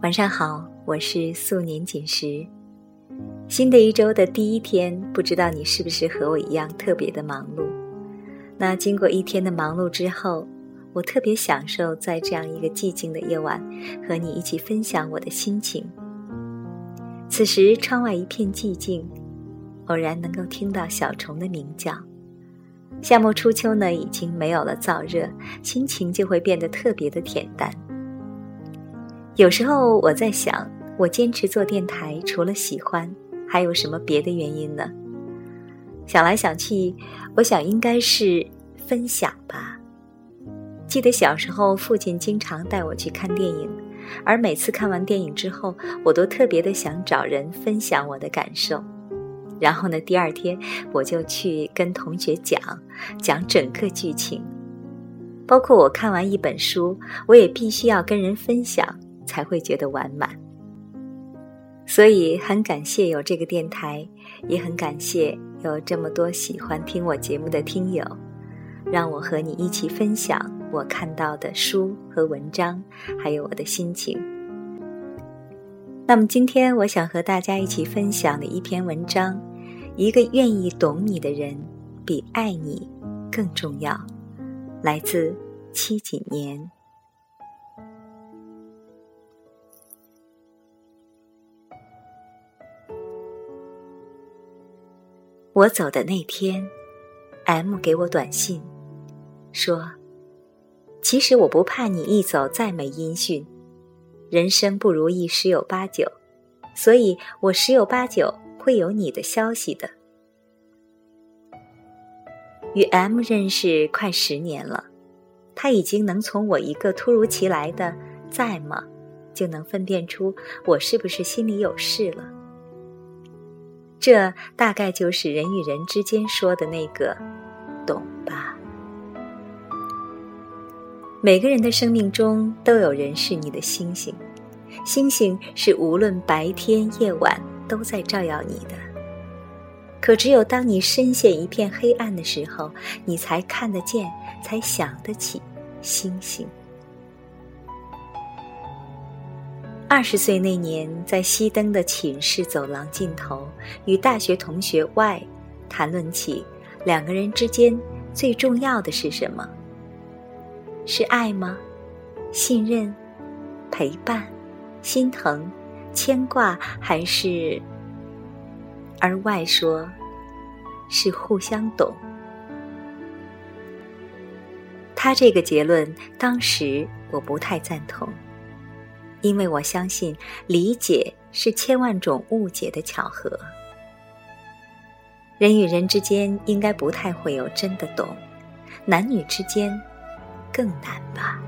晚上好，我是素年锦时。新的一周的第一天，不知道你是不是和我一样特别的忙碌？那经过一天的忙碌之后，我特别享受在这样一个寂静的夜晚，和你一起分享我的心情。此时窗外一片寂静，偶然能够听到小虫的鸣叫。夏末初秋呢，已经没有了燥热，心情就会变得特别的恬淡。有时候我在想，我坚持做电台，除了喜欢，还有什么别的原因呢？想来想去，我想应该是分享吧。记得小时候，父亲经常带我去看电影，而每次看完电影之后，我都特别的想找人分享我的感受。然后呢，第二天我就去跟同学讲讲整个剧情，包括我看完一本书，我也必须要跟人分享。才会觉得完满，所以很感谢有这个电台，也很感谢有这么多喜欢听我节目的听友，让我和你一起分享我看到的书和文章，还有我的心情。那么今天我想和大家一起分享的一篇文章，一个愿意懂你的人，比爱你更重要，来自七几年。我走的那天，M 给我短信，说：“其实我不怕你一走再没音讯，人生不如意十有八九，所以我十有八九会有你的消息的。”与 M 认识快十年了，他已经能从我一个突如其来的“在吗”，就能分辨出我是不是心里有事了。这大概就是人与人之间说的那个“懂吧”。每个人的生命中都有人是你的星星，星星是无论白天夜晚都在照耀你的。可只有当你深陷一片黑暗的时候，你才看得见，才想得起星星。二十岁那年，在熄灯的寝室走廊尽头，与大学同学 Y 谈论起两个人之间最重要的是什么？是爱吗？信任、陪伴、心疼、牵挂，还是？而外说，是互相懂。他这个结论，当时我不太赞同。因为我相信，理解是千万种误解的巧合。人与人之间应该不太会有真的懂，男女之间更难吧。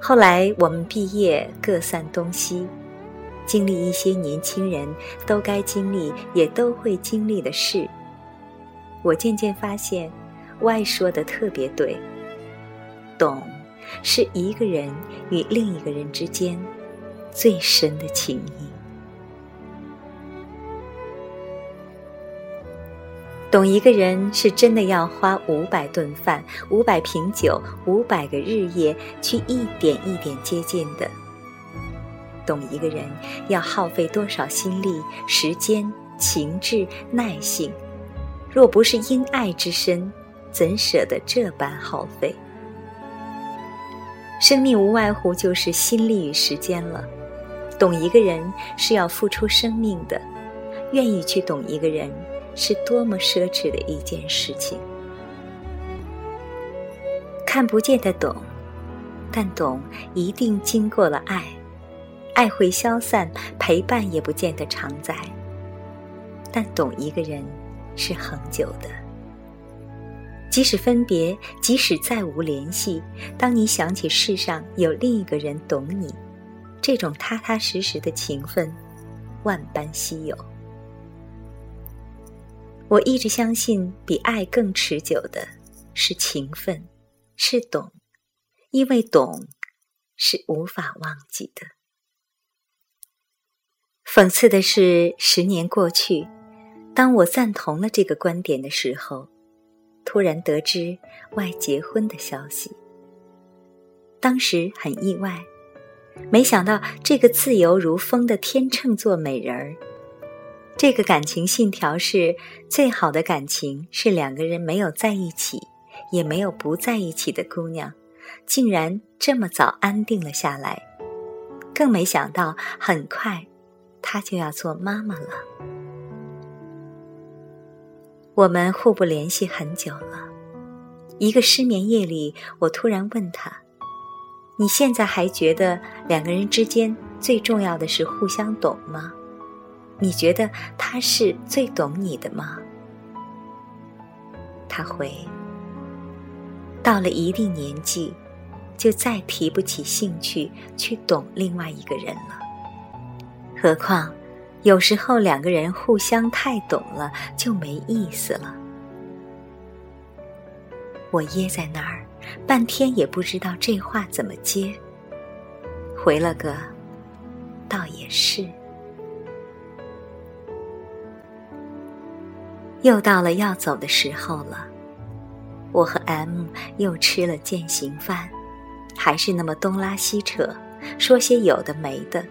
后来我们毕业，各散东西，经历一些年轻人都该经历也都会经历的事。我渐渐发现，Y 说的特别对，懂。是一个人与另一个人之间最深的情谊。懂一个人是真的要花五百顿饭、五百瓶酒、五百个日夜去一点一点接近的。懂一个人要耗费多少心力、时间、情志、耐性？若不是因爱之深，怎舍得这般耗费？生命无外乎就是心力与时间了。懂一个人是要付出生命的，愿意去懂一个人，是多么奢侈的一件事情。看不见的懂，但懂一定经过了爱，爱会消散，陪伴也不见得常在。但懂一个人是恒久的。即使分别，即使再无联系，当你想起世上有另一个人懂你，这种踏踏实实的情分，万般稀有。我一直相信，比爱更持久的是情分，是懂，因为懂是无法忘记的。讽刺的是，十年过去，当我赞同了这个观点的时候，突然得知外结婚的消息。当时很意外，没想到这个自由如风的天秤座美人儿，这个感情信条是最好的感情是两个人没有在一起，也没有不在一起的姑娘，竟然这么早安定了下来。更没想到，很快她就要做妈妈了。我们互不联系很久了，一个失眠夜里，我突然问他。你现在还觉得两个人之间最重要的是互相懂吗？你觉得他是最懂你的吗？他回：到了一定年纪，就再提不起兴趣去懂另外一个人了。何况，有时候两个人互相太懂了就没意思了。我噎在那儿。半天也不知道这话怎么接，回了个“倒也是”。又到了要走的时候了，我和 M 又吃了践行饭，还是那么东拉西扯，说些有的没的。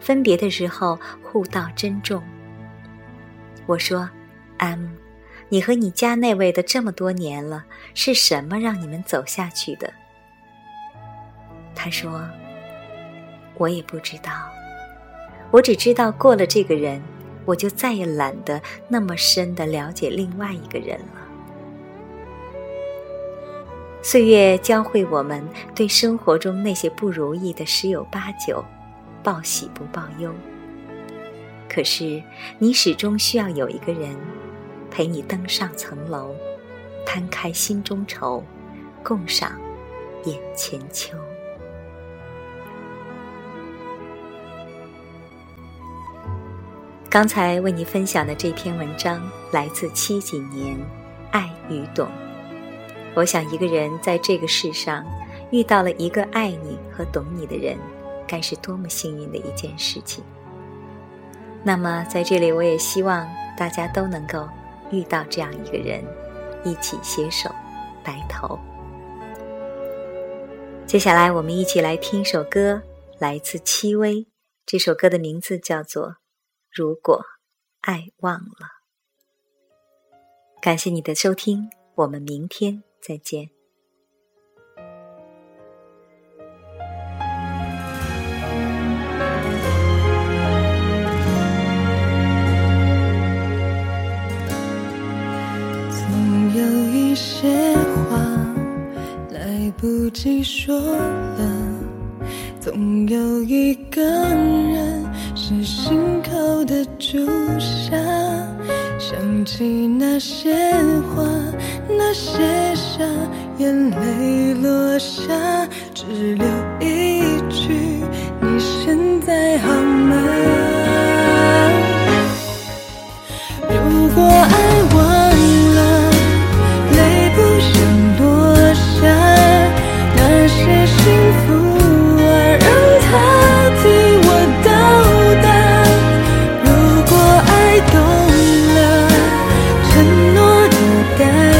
分别的时候互道珍重。我说：“M。”你和你家那位的这么多年了，是什么让你们走下去的？他说：“我也不知道，我只知道过了这个人，我就再也懒得那么深的了解另外一个人了。”岁月教会我们对生活中那些不如意的十有八九，报喜不报忧。可是你始终需要有一个人。陪你登上层楼，摊开心中愁，共赏眼前秋。刚才为你分享的这篇文章来自七几年，爱与懂。我想，一个人在这个世上遇到了一个爱你和懂你的人，该是多么幸运的一件事情。那么，在这里，我也希望大家都能够。遇到这样一个人，一起携手白头。接下来，我们一起来听一首歌，来自戚薇。这首歌的名字叫做《如果爱忘了》。感谢你的收听，我们明天再见。不及说了，总有一个人是心口的朱砂。想起那些话，那些傻，眼泪落下，只留一 다.